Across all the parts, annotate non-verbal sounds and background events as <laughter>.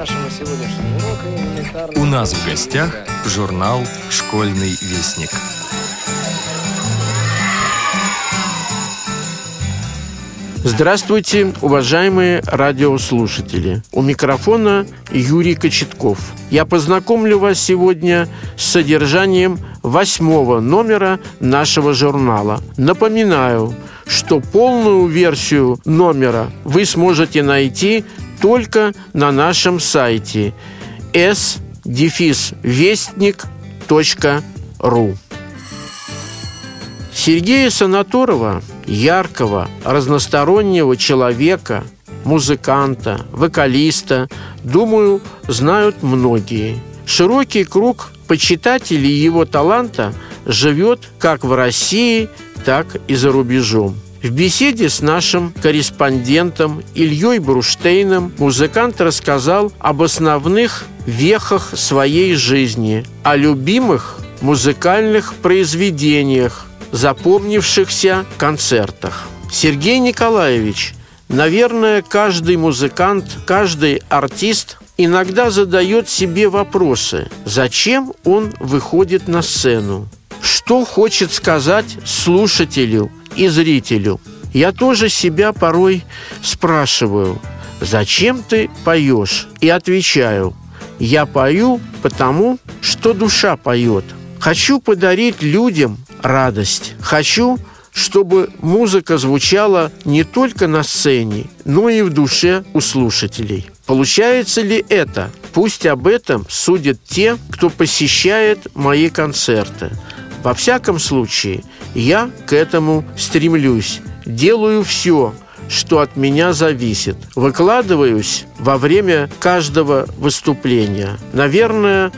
нашего сегодняшнего урока элементарно... У нас в гостях журнал «Школьный вестник». Здравствуйте, уважаемые радиослушатели. У микрофона Юрий Кочетков. Я познакомлю вас сегодня с содержанием восьмого номера нашего журнала. Напоминаю, что полную версию номера вы сможете найти только на нашем сайте s-вестник.ру. Сергея Санаторова, яркого, разностороннего человека, музыканта, вокалиста, думаю, знают многие. Широкий круг почитателей его таланта живет как в России, так и за рубежом. В беседе с нашим корреспондентом Ильей Бруштейном музыкант рассказал об основных вехах своей жизни, о любимых музыкальных произведениях, запомнившихся концертах. Сергей Николаевич, наверное, каждый музыкант, каждый артист иногда задает себе вопросы, зачем он выходит на сцену, что хочет сказать слушателю и зрителю. Я тоже себя порой спрашиваю, зачем ты поешь? И отвечаю, я пою потому, что душа поет. Хочу подарить людям радость. Хочу, чтобы музыка звучала не только на сцене, но и в душе у слушателей. Получается ли это? Пусть об этом судят те, кто посещает мои концерты. Во всяком случае, я к этому стремлюсь. Делаю все, что от меня зависит. Выкладываюсь во время каждого выступления. Наверное,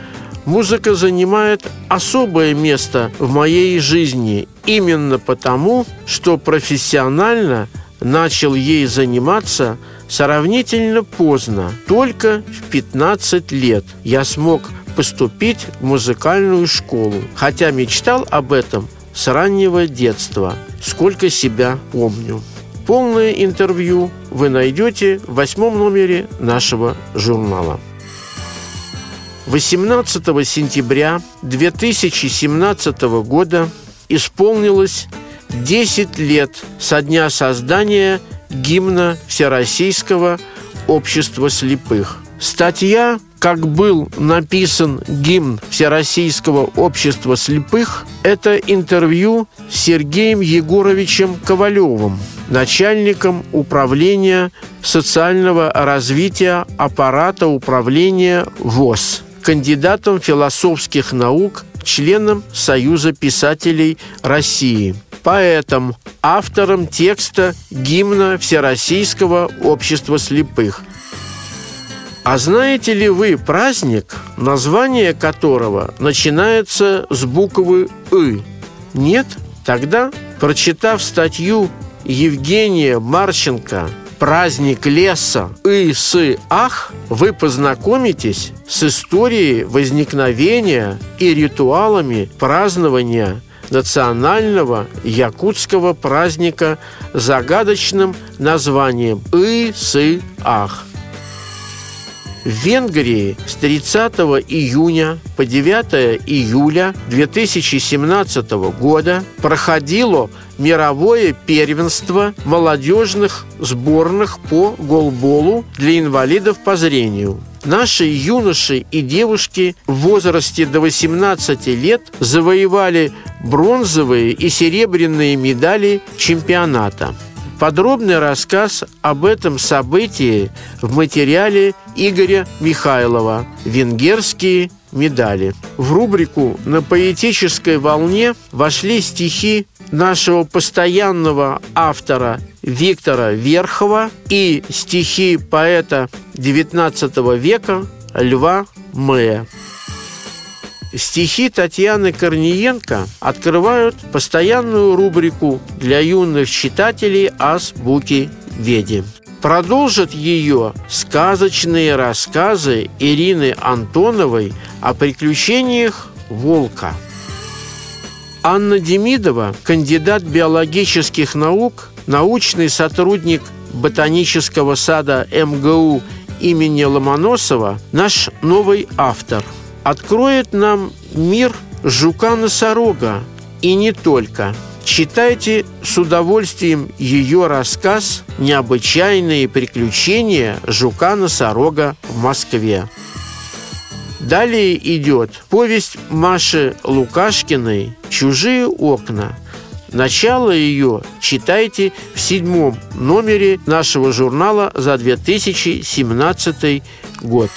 Музыка занимает особое место в моей жизни именно потому, что профессионально начал ей заниматься сравнительно поздно. Только в 15 лет я смог поступить в музыкальную школу, хотя мечтал об этом с раннего детства, сколько себя помню. Полное интервью вы найдете в восьмом номере нашего журнала. 18 сентября 2017 года исполнилось 10 лет со дня создания гимна Всероссийского общества слепых. Статья «Как был написан гимн Всероссийского общества слепых» – это интервью с Сергеем Егоровичем Ковалевым, начальником управления социального развития аппарата управления ВОЗ кандидатом философских наук, членом Союза писателей России, поэтом, автором текста гимна Всероссийского общества слепых. А знаете ли вы праздник, название которого начинается с буквы «ы»? Нет? Тогда, прочитав статью Евгения Марченко праздник леса Ысы-Ах вы познакомитесь с историей возникновения и ритуалами празднования национального якутского праздника загадочным названием Ысы-Ах. В Венгрии с 30 июня по 9 июля 2017 года проходило мировое первенство молодежных сборных по голболу для инвалидов по зрению. Наши юноши и девушки в возрасте до 18 лет завоевали бронзовые и серебряные медали чемпионата. Подробный рассказ об этом событии в материале Игоря Михайлова «Венгерские медали». В рубрику «На поэтической волне» вошли стихи нашего постоянного автора Виктора Верхова и стихи поэта XIX века Льва Мэя. Стихи Татьяны Корниенко открывают постоянную рубрику для юных читателей «Азбуки Веди». Продолжат ее сказочные рассказы Ирины Антоновой о приключениях волка – Анна Демидова, кандидат биологических наук, научный сотрудник ботанического сада МГУ имени Ломоносова наш новый автор. Откроет нам мир жука-носорога и не только. Читайте с удовольствием ее рассказ «Необычайные приключения жука-носорога в Москве». Далее идет повесть Маши Лукашкиной «Чужие окна». Начало ее читайте в седьмом номере нашего журнала за 2017 год.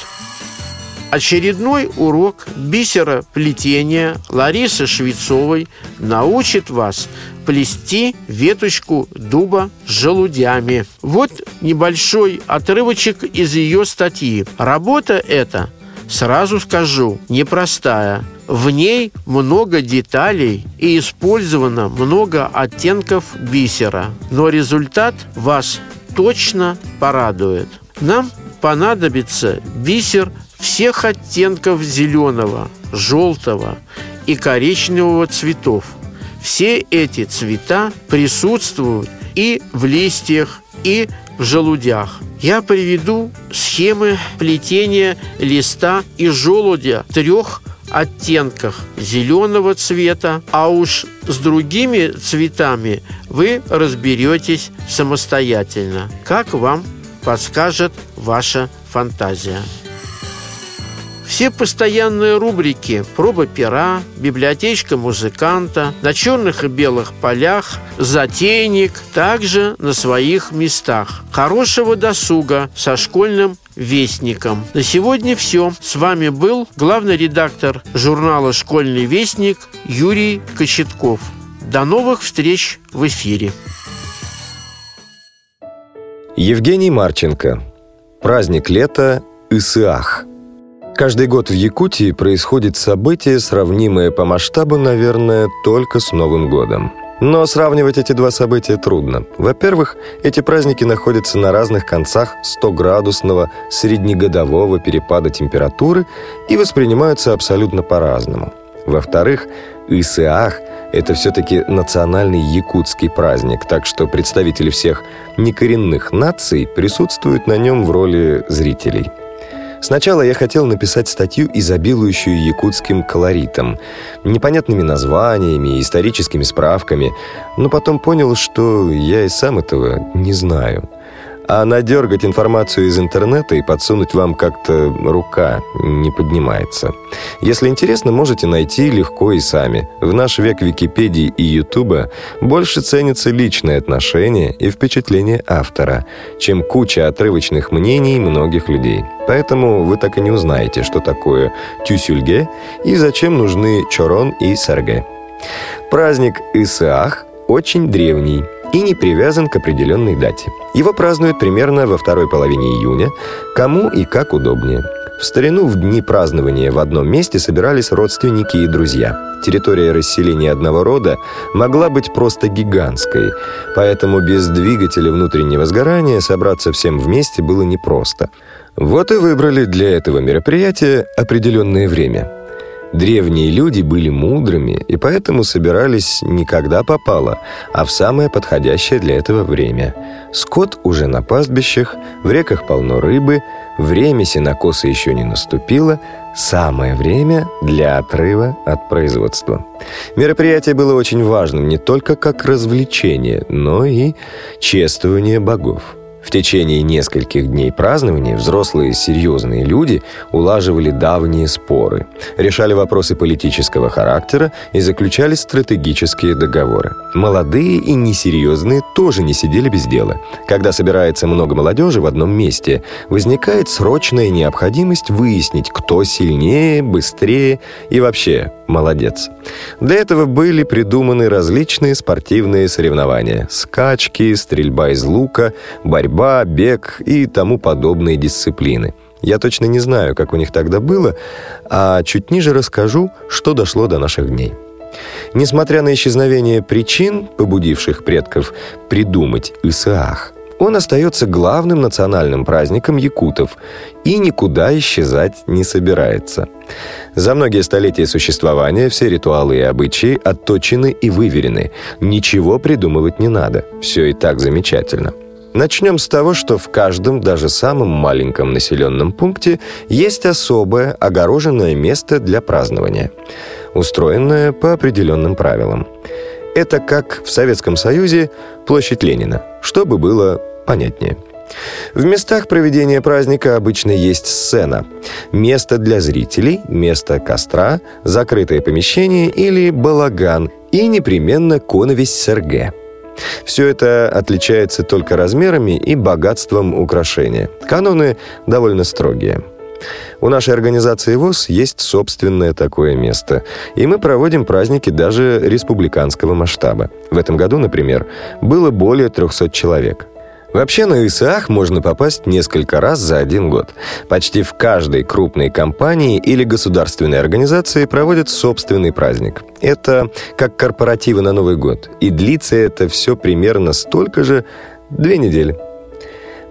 Очередной урок бисера плетения Ларисы Швецовой научит вас плести веточку дуба желудями. Вот небольшой отрывочек из ее статьи. Работа эта Сразу скажу, непростая. В ней много деталей и использовано много оттенков бисера. Но результат вас точно порадует. Нам понадобится бисер всех оттенков зеленого, желтого и коричневого цветов. Все эти цвета присутствуют и в листьях, и в желудях. Я приведу схемы плетения листа и желудя трех оттенках зеленого цвета, а уж с другими цветами вы разберетесь самостоятельно, как вам подскажет ваша фантазия. Все постоянные рубрики «Проба пера», «Библиотечка музыканта», «На черных и белых полях», «Затейник» также на своих местах. Хорошего досуга со школьным вестником. На сегодня все. С вами был главный редактор журнала «Школьный вестник» Юрий Кочетков. До новых встреч в эфире. Евгений Марченко. Праздник лета Исыах. Каждый год в Якутии происходит событие, сравнимое по масштабу, наверное, только с Новым годом. Но сравнивать эти два события трудно. Во-первых, эти праздники находятся на разных концах 100-градусного среднегодового перепада температуры и воспринимаются абсолютно по-разному. Во-вторых, Исыах – это все-таки национальный якутский праздник, так что представители всех некоренных наций присутствуют на нем в роли зрителей – Сначала я хотел написать статью, изобилующую якутским колоритом, непонятными названиями, историческими справками, но потом понял, что я и сам этого не знаю. А надергать информацию из интернета и подсунуть вам как-то рука не поднимается. Если интересно, можете найти легко и сами. В наш век Википедии и Ютуба больше ценится личное отношение и впечатление автора, чем куча отрывочных мнений многих людей. Поэтому вы так и не узнаете, что такое тюсюльге и зачем нужны чорон и сарге. Праздник Исаах очень древний – и не привязан к определенной дате. Его празднуют примерно во второй половине июня, кому и как удобнее. В старину в дни празднования в одном месте собирались родственники и друзья. Территория расселения одного рода могла быть просто гигантской, поэтому без двигателя внутреннего сгорания собраться всем вместе было непросто. Вот и выбрали для этого мероприятия определенное время – Древние люди были мудрыми и поэтому собирались не когда попало, а в самое подходящее для этого время. Скот уже на пастбищах, в реках полно рыбы, время сенокоса еще не наступило, самое время для отрыва от производства. Мероприятие было очень важным не только как развлечение, но и чествование богов. В течение нескольких дней празднования взрослые серьезные люди улаживали давние споры, решали вопросы политического характера и заключали стратегические договоры. Молодые и несерьезные тоже не сидели без дела. Когда собирается много молодежи в одном месте, возникает срочная необходимость выяснить, кто сильнее, быстрее и вообще молодец. Для этого были придуманы различные спортивные соревнования. Скачки, стрельба из лука, борьба, бег и тому подобные дисциплины. Я точно не знаю, как у них тогда было, а чуть ниже расскажу, что дошло до наших дней. Несмотря на исчезновение причин, побудивших предков придумать Исаах, он остается главным национальным праздником якутов и никуда исчезать не собирается. За многие столетия существования все ритуалы и обычаи отточены и выверены. Ничего придумывать не надо. Все и так замечательно. Начнем с того, что в каждом, даже самом маленьком населенном пункте есть особое огороженное место для празднования, устроенное по определенным правилам. Это как в Советском Союзе площадь Ленина, чтобы было понятнее. В местах проведения праздника обычно есть сцена, место для зрителей, место костра, закрытое помещение или балаган и непременно коновесь СРГ. Все это отличается только размерами и богатством украшения. Каноны довольно строгие. У нашей организации ВОЗ есть собственное такое место, и мы проводим праздники даже республиканского масштаба. В этом году, например, было более 300 человек – Вообще на ИСАХ можно попасть несколько раз за один год. Почти в каждой крупной компании или государственной организации проводят собственный праздник. Это как корпоративы на Новый год. И длится это все примерно столько же две недели.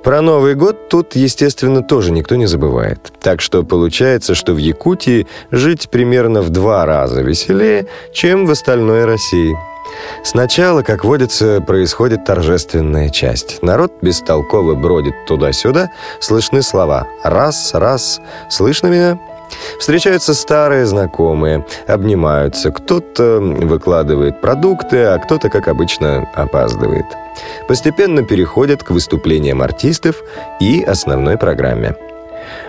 Про Новый год тут, естественно, тоже никто не забывает. Так что получается, что в Якутии жить примерно в два раза веселее, чем в остальной России. Сначала, как водится, происходит торжественная часть. Народ бестолково бродит туда-сюда, слышны слова «раз, раз», «слышно меня?» Встречаются старые знакомые, обнимаются, кто-то выкладывает продукты, а кто-то, как обычно, опаздывает. Постепенно переходят к выступлениям артистов и основной программе.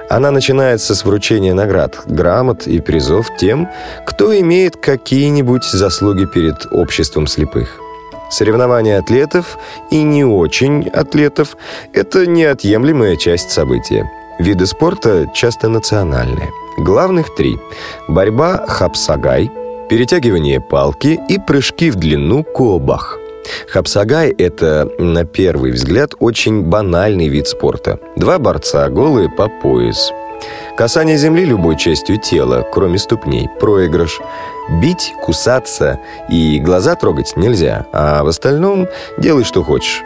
Она начинается с вручения наград, грамот и призов тем, кто имеет какие-нибудь заслуги перед обществом слепых. Соревнования атлетов и не очень атлетов – это неотъемлемая часть события. Виды спорта часто национальные. Главных три – борьба хапсагай, перетягивание палки и прыжки в длину кобах – Хапсагай – это, на первый взгляд, очень банальный вид спорта. Два борца, голые по пояс. Касание земли любой частью тела, кроме ступней, проигрыш. Бить, кусаться и глаза трогать нельзя, а в остальном делай, что хочешь.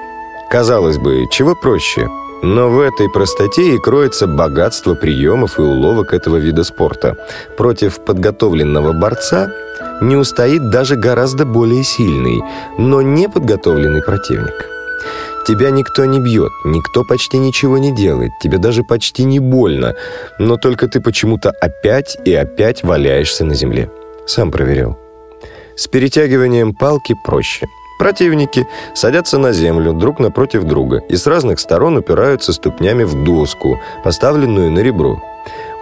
Казалось бы, чего проще? Но в этой простоте и кроется богатство приемов и уловок этого вида спорта. Против подготовленного борца – не устоит даже гораздо более сильный, но неподготовленный противник. Тебя никто не бьет, никто почти ничего не делает, тебе даже почти не больно, но только ты почему-то опять и опять валяешься на земле. Сам проверял. С перетягиванием палки проще. Противники садятся на землю друг напротив друга и с разных сторон упираются ступнями в доску, поставленную на ребро.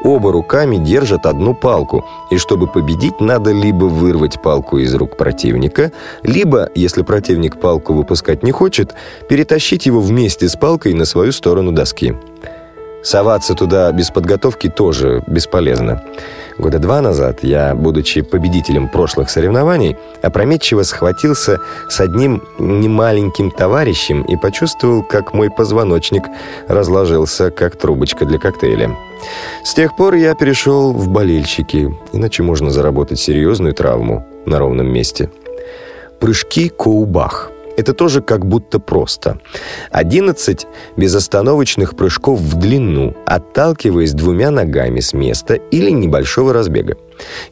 Оба руками держат одну палку, и чтобы победить, надо либо вырвать палку из рук противника, либо, если противник палку выпускать не хочет, перетащить его вместе с палкой на свою сторону доски. Соваться туда без подготовки тоже бесполезно. Года два назад я, будучи победителем прошлых соревнований, опрометчиво схватился с одним немаленьким товарищем и почувствовал, как мой позвоночник разложился, как трубочка для коктейля. С тех пор я перешел в болельщики, иначе можно заработать серьезную травму на ровном месте. Прыжки Коубах – это тоже как будто просто. 11 безостановочных прыжков в длину, отталкиваясь двумя ногами с места или небольшого разбега.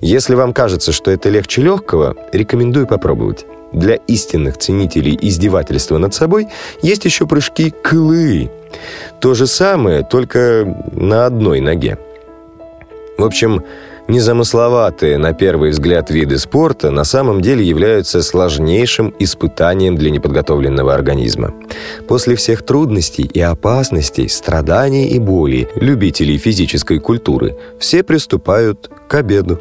Если вам кажется, что это легче легкого, рекомендую попробовать. Для истинных ценителей издевательства над собой есть еще прыжки кылы. То же самое, только на одной ноге. В общем, Незамысловатые, на первый взгляд, виды спорта на самом деле являются сложнейшим испытанием для неподготовленного организма. После всех трудностей и опасностей, страданий и боли любителей физической культуры все приступают к обеду.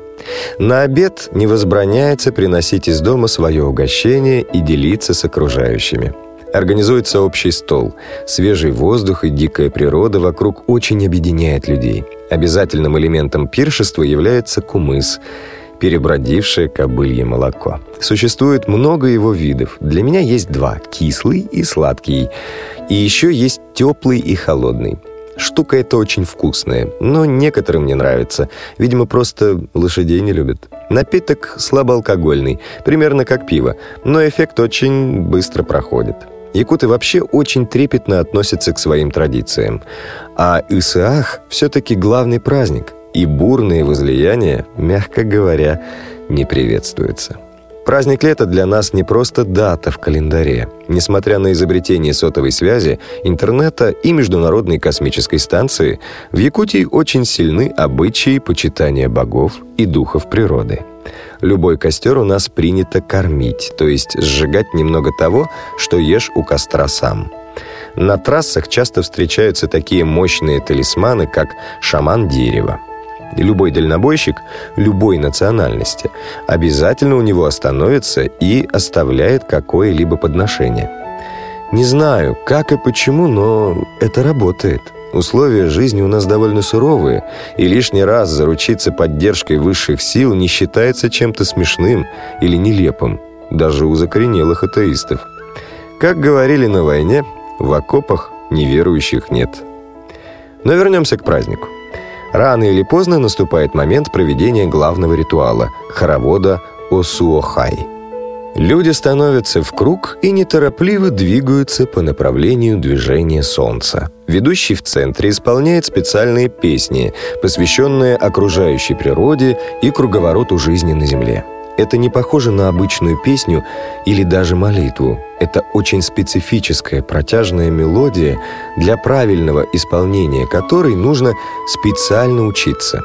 На обед не возбраняется приносить из дома свое угощение и делиться с окружающими. Организуется общий стол. Свежий воздух и дикая природа вокруг очень объединяет людей. Обязательным элементом пиршества является кумыс, перебродившее кобылье молоко. Существует много его видов. Для меня есть два – кислый и сладкий. И еще есть теплый и холодный. Штука эта очень вкусная, но некоторым не нравится. Видимо, просто лошадей не любят. Напиток слабоалкогольный, примерно как пиво, но эффект очень быстро проходит. Якуты вообще очень трепетно относятся к своим традициям. А Исаах все-таки главный праздник, и бурные возлияния, мягко говоря, не приветствуются. Праздник лета для нас не просто дата в календаре. Несмотря на изобретение сотовой связи, интернета и Международной космической станции, в Якутии очень сильны обычаи почитания богов и духов природы. Любой костер у нас принято кормить, то есть сжигать немного того, что ешь у костра сам. На трассах часто встречаются такие мощные талисманы, как шаман дерева – любой дальнобойщик любой национальности обязательно у него остановится и оставляет какое-либо подношение. Не знаю, как и почему, но это работает. Условия жизни у нас довольно суровые, и лишний раз заручиться поддержкой высших сил не считается чем-то смешным или нелепым, даже у закоренелых атеистов. Как говорили на войне, в окопах неверующих нет. Но вернемся к празднику. Рано или поздно наступает момент проведения главного ритуала – хоровода Осуохай. Люди становятся в круг и неторопливо двигаются по направлению движения Солнца. Ведущий в центре исполняет специальные песни, посвященные окружающей природе и круговороту жизни на Земле. Это не похоже на обычную песню или даже молитву. Это очень специфическая протяжная мелодия, для правильного исполнения которой нужно специально учиться.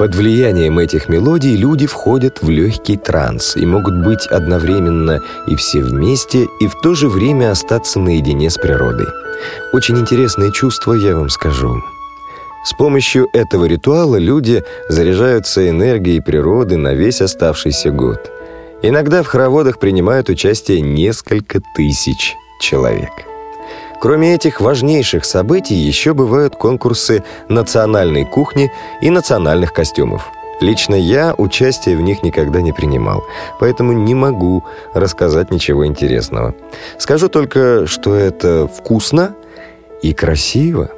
Под влиянием этих мелодий люди входят в легкий транс и могут быть одновременно и все вместе, и в то же время остаться наедине с природой. Очень интересное чувство, я вам скажу. С помощью этого ритуала люди заряжаются энергией природы на весь оставшийся год. Иногда в хороводах принимают участие несколько тысяч человек. Кроме этих важнейших событий, еще бывают конкурсы национальной кухни и национальных костюмов. Лично я участие в них никогда не принимал, поэтому не могу рассказать ничего интересного. Скажу только, что это вкусно и красиво.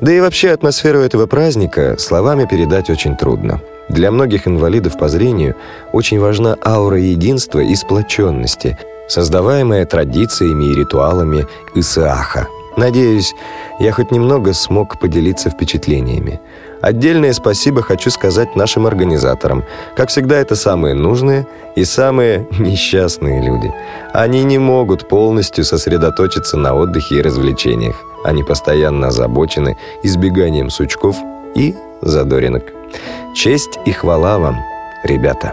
Да и вообще атмосферу этого праздника словами передать очень трудно. Для многих инвалидов по зрению очень важна аура единства и сплоченности, создаваемая традициями и ритуалами Исааха. Надеюсь, я хоть немного смог поделиться впечатлениями. Отдельное спасибо хочу сказать нашим организаторам. Как всегда, это самые нужные и самые <laughs> несчастные люди. Они не могут полностью сосредоточиться на отдыхе и развлечениях. Они постоянно озабочены избеганием сучков и задоринок. Честь и хвала вам, ребята!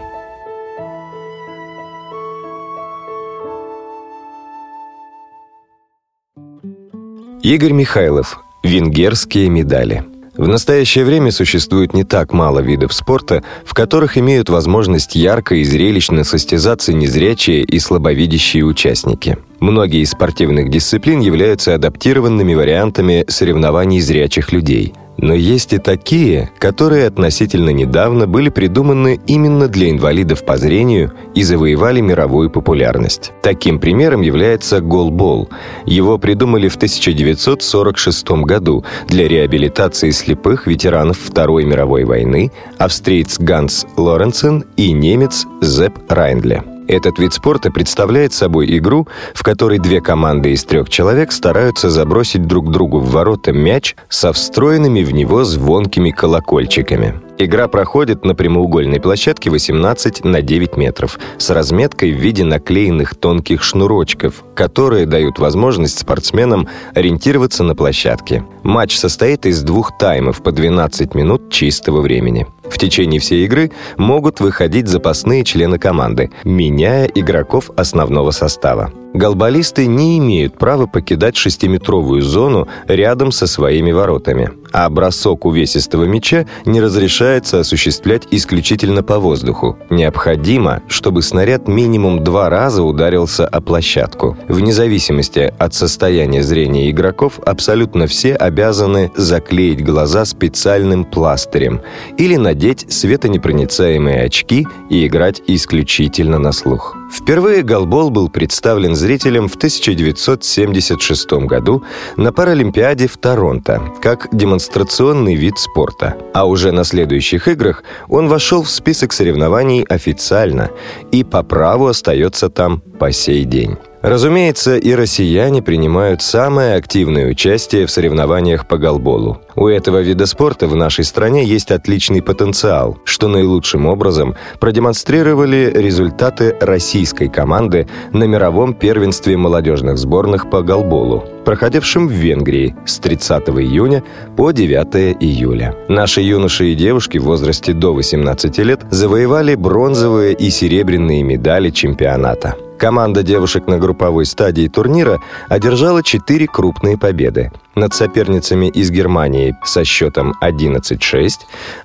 Игорь Михайлов. Венгерские медали. В настоящее время существует не так мало видов спорта, в которых имеют возможность ярко и зрелищно состязаться незрячие и слабовидящие участники. Многие из спортивных дисциплин являются адаптированными вариантами соревнований зрячих людей – но есть и такие, которые относительно недавно были придуманы именно для инвалидов по зрению и завоевали мировую популярность. Таким примером является голбол. Его придумали в 1946 году для реабилитации слепых ветеранов Второй мировой войны австриец Ганс Лоренсен и немец Зепп Райндле. Этот вид спорта представляет собой игру, в которой две команды из трех человек стараются забросить друг другу в ворота мяч со встроенными в него звонкими колокольчиками. Игра проходит на прямоугольной площадке 18 на 9 метров с разметкой в виде наклеенных тонких шнурочков, которые дают возможность спортсменам ориентироваться на площадке. Матч состоит из двух таймов по 12 минут чистого времени. В течение всей игры могут выходить запасные члены команды, меняя игроков основного состава. Голболисты не имеют права покидать шестиметровую зону рядом со своими воротами, а бросок увесистого мяча не разрешается осуществлять исключительно по воздуху. Необходимо, чтобы снаряд минимум два раза ударился о площадку. Вне зависимости от состояния зрения игроков, абсолютно все обязаны заклеить глаза специальным пластырем или надеть светонепроницаемые очки и играть исключительно на слух. Впервые голбол был представлен зрителям в 1976 году на Паралимпиаде в Торонто как демонстрационный вид спорта, а уже на следующих играх он вошел в список соревнований официально и по праву остается там по сей день. Разумеется, и россияне принимают самое активное участие в соревнованиях по голболу. У этого вида спорта в нашей стране есть отличный потенциал, что наилучшим образом продемонстрировали результаты российской команды на мировом первенстве молодежных сборных по голболу, проходившем в Венгрии с 30 июня по 9 июля. Наши юноши и девушки в возрасте до 18 лет завоевали бронзовые и серебряные медали чемпионата. Команда девушек на групповой стадии турнира одержала четыре крупные победы над соперницами из Германии со счетом 11-6,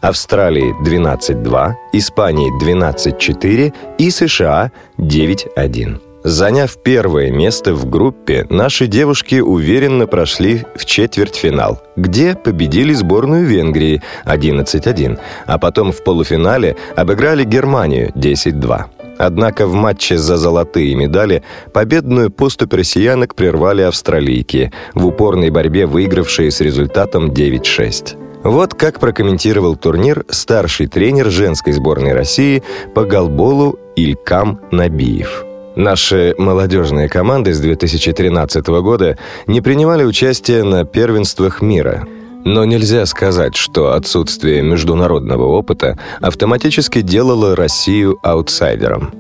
Австралии 12-2, Испании 12-4 и США 9-1. Заняв первое место в группе, наши девушки уверенно прошли в четвертьфинал, где победили сборную Венгрии 11-1, а потом в полуфинале обыграли Германию 10-2. Однако в матче за золотые медали победную поступь россиянок прервали австралийки, в упорной борьбе выигравшие с результатом 9-6. Вот как прокомментировал турнир старший тренер женской сборной России по голболу Илькам Набиев. Наши молодежные команды с 2013 года не принимали участие на первенствах мира – но нельзя сказать, что отсутствие международного опыта автоматически делало Россию аутсайдером.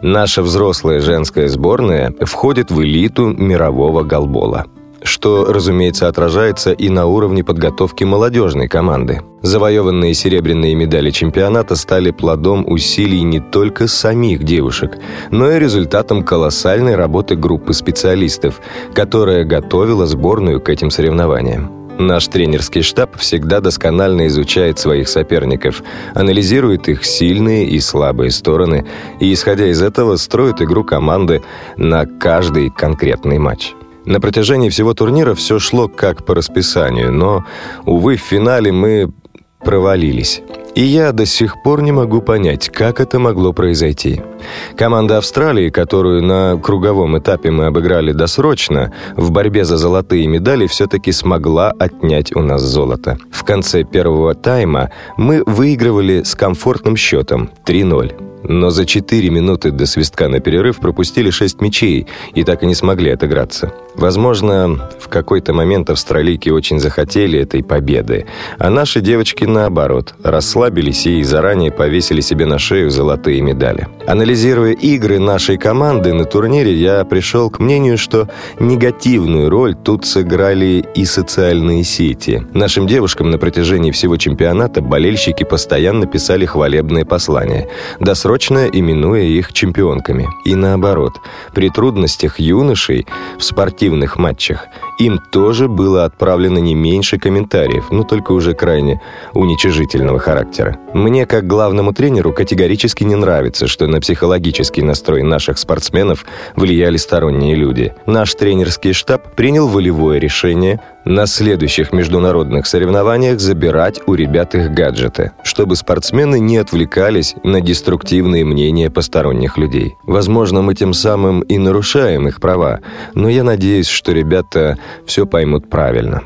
Наша взрослая женская сборная входит в элиту мирового голбола что, разумеется, отражается и на уровне подготовки молодежной команды. Завоеванные серебряные медали чемпионата стали плодом усилий не только самих девушек, но и результатом колоссальной работы группы специалистов, которая готовила сборную к этим соревнованиям. Наш тренерский штаб всегда досконально изучает своих соперников, анализирует их сильные и слабые стороны и, исходя из этого, строит игру команды на каждый конкретный матч. На протяжении всего турнира все шло как по расписанию, но, увы, в финале мы провалились. И я до сих пор не могу понять, как это могло произойти. Команда Австралии, которую на круговом этапе мы обыграли досрочно, в борьбе за золотые медали все-таки смогла отнять у нас золото. В конце первого тайма мы выигрывали с комфортным счетом 3-0 но за 4 минуты до свистка на перерыв пропустили 6 мячей и так и не смогли отыграться. Возможно, в какой-то момент австралийки очень захотели этой победы, а наши девочки, наоборот, расслабились и заранее повесили себе на шею золотые медали. Анализируя игры нашей команды на турнире, я пришел к мнению, что негативную роль тут сыграли и социальные сети. Нашим девушкам на протяжении всего чемпионата болельщики постоянно писали хвалебные послания. Досрочно досрочно именуя их чемпионками. И наоборот, при трудностях юношей в спортивных матчах им тоже было отправлено не меньше комментариев, но только уже крайне уничижительного характера. Мне, как главному тренеру, категорически не нравится, что на психологический настрой наших спортсменов влияли сторонние люди. Наш тренерский штаб принял волевое решение на следующих международных соревнованиях забирать у ребят их гаджеты, чтобы спортсмены не отвлекались на деструктивные мнения посторонних людей. Возможно, мы тем самым и нарушаем их права, но я надеюсь, что ребята все поймут правильно.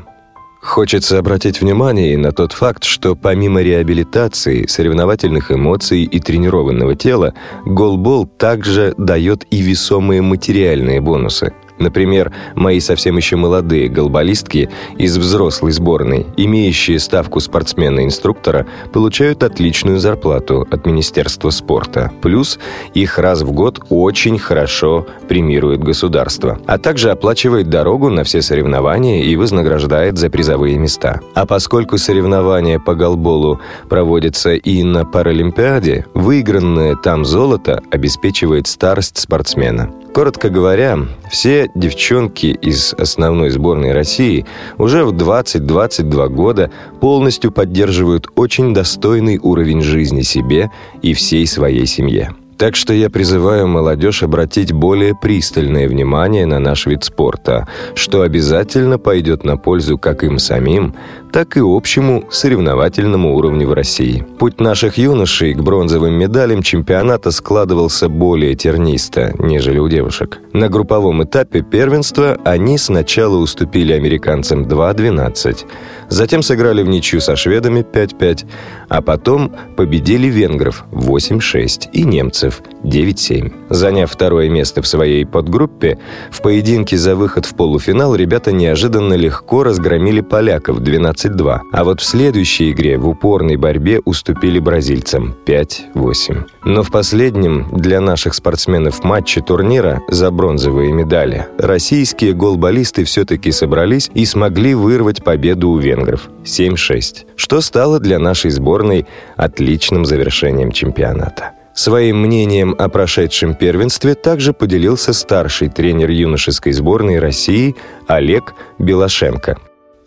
Хочется обратить внимание на тот факт, что помимо реабилитации, соревновательных эмоций и тренированного тела, голбол также дает и весомые материальные бонусы – Например, мои совсем еще молодые голболистки из взрослой сборной, имеющие ставку спортсмена-инструктора, получают отличную зарплату от Министерства спорта. Плюс их раз в год очень хорошо премирует государство, а также оплачивает дорогу на все соревнования и вознаграждает за призовые места. А поскольку соревнования по голболу проводятся и на Паралимпиаде, выигранное там золото обеспечивает старость спортсмена. Коротко говоря, все девчонки из основной сборной России уже в 20-22 года полностью поддерживают очень достойный уровень жизни себе и всей своей семье. Так что я призываю молодежь обратить более пристальное внимание на наш вид спорта, что обязательно пойдет на пользу как им самим, так и общему соревновательному уровню в России. Путь наших юношей к бронзовым медалям чемпионата складывался более тернисто, нежели у девушек. На групповом этапе первенства они сначала уступили американцам 2-12, затем сыграли в ничью со шведами 5-5, а потом победили венгров 8-6 и немцев счетов 9-7. Заняв второе место в своей подгруппе, в поединке за выход в полуфинал ребята неожиданно легко разгромили поляков 12-2, а вот в следующей игре в упорной борьбе уступили бразильцам 5-8. Но в последнем для наших спортсменов матче турнира за бронзовые медали российские голболисты все-таки собрались и смогли вырвать победу у венгров 7-6, что стало для нашей сборной отличным завершением чемпионата. Своим мнением о прошедшем первенстве также поделился старший тренер юношеской сборной России Олег Белошенко.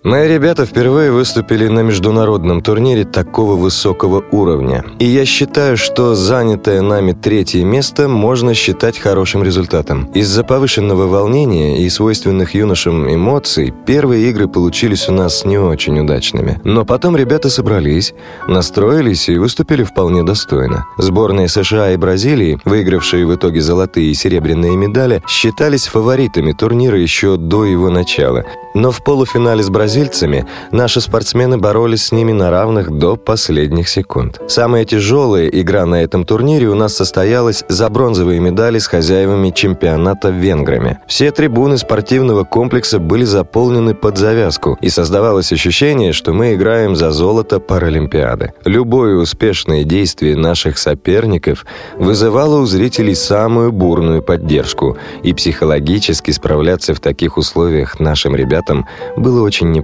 Мои ребята впервые выступили на международном турнире такого высокого уровня. И я считаю, что занятое нами третье место можно считать хорошим результатом. Из-за повышенного волнения и свойственных юношам эмоций, первые игры получились у нас не очень удачными. Но потом ребята собрались, настроились и выступили вполне достойно. Сборные США и Бразилии, выигравшие в итоге золотые и серебряные медали, считались фаворитами турнира еще до его начала. Но в полуфинале с бразильцами наши спортсмены боролись с ними на равных до последних секунд. Самая тяжелая игра на этом турнире у нас состоялась за бронзовые медали с хозяевами чемпионата венграми. Все трибуны спортивного комплекса были заполнены под завязку, и создавалось ощущение, что мы играем за золото Паралимпиады. Любое успешное действие наших соперников вызывало у зрителей самую бурную поддержку, и психологически справляться в таких условиях нашим ребятам было очень непросто.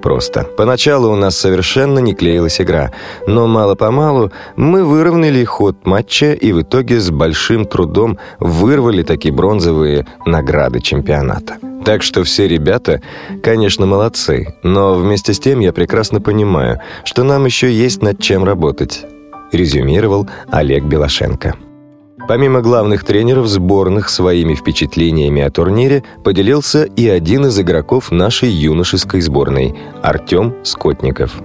Поначалу у нас совершенно не клеилась игра, но мало-помалу мы выровняли ход матча и в итоге с большим трудом вырвали такие бронзовые награды чемпионата. Так что все ребята, конечно, молодцы, но вместе с тем я прекрасно понимаю, что нам еще есть над чем работать, резюмировал Олег Белошенко. Помимо главных тренеров сборных своими впечатлениями о турнире поделился и один из игроков нашей юношеской сборной – Артем Скотников.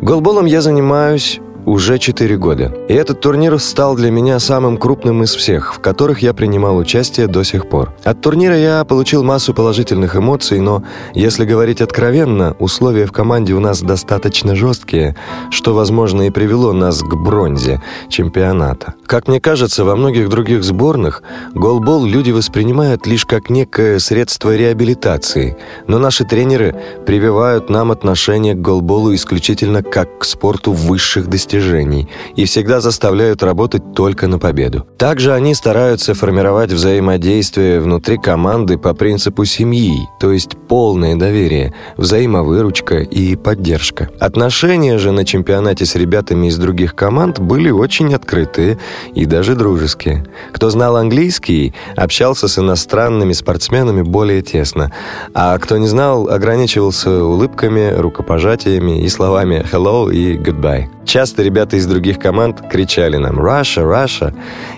Голболом я занимаюсь уже 4 года. И этот турнир стал для меня самым крупным из всех, в которых я принимал участие до сих пор. От турнира я получил массу положительных эмоций, но, если говорить откровенно, условия в команде у нас достаточно жесткие, что, возможно, и привело нас к бронзе чемпионата. Как мне кажется, во многих других сборных голбол люди воспринимают лишь как некое средство реабилитации, но наши тренеры прививают нам отношение к голболу исключительно как к спорту высших достижений достижений и всегда заставляют работать только на победу. Также они стараются формировать взаимодействие внутри команды по принципу семьи, то есть полное доверие, взаимовыручка и поддержка. Отношения же на чемпионате с ребятами из других команд были очень открытые и даже дружеские. Кто знал английский, общался с иностранными спортсменами более тесно, а кто не знал, ограничивался улыбками, рукопожатиями и словами «hello» и «goodbye». Часто ребята из других команд кричали нам «Russia, Russia»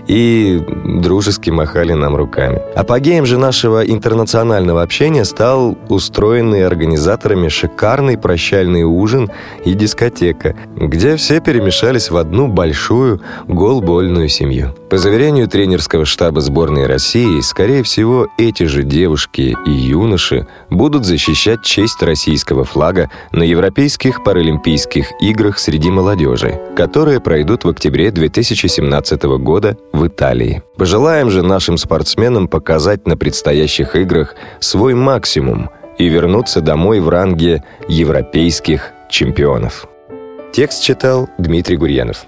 и дружески махали нам руками. Апогеем же нашего интернационального общения стал устроенный организаторами шикарный прощальный ужин и дискотека, где все перемешались в одну большую голбольную семью. По заверению тренерского штаба сборной России, скорее всего, эти же девушки и юноши будут защищать честь российского флага на Европейских паралимпийских играх среди молодежи, которые пройдут в октябре 2017 года в Италии. Пожелаем же нашим спортсменам показать на предстоящих играх свой максимум и вернуться домой в ранге европейских чемпионов. Текст читал Дмитрий Гурьянов.